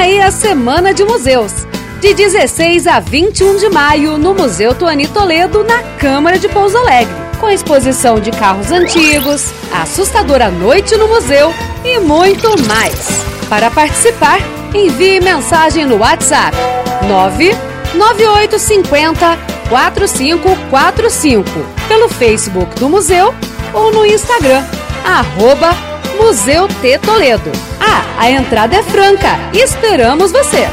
aí a Semana de Museus. De 16 a 21 de maio, no Museu Tuani Toledo, na Câmara de Pouso Alegre. Com exposição de carros antigos, assustadora noite no museu e muito mais. Para participar, envie mensagem no WhatsApp 99850 4545 pelo Facebook do museu ou no Instagram, arroba Museu T Toledo. Ah, a entrada é franca. Esperamos você!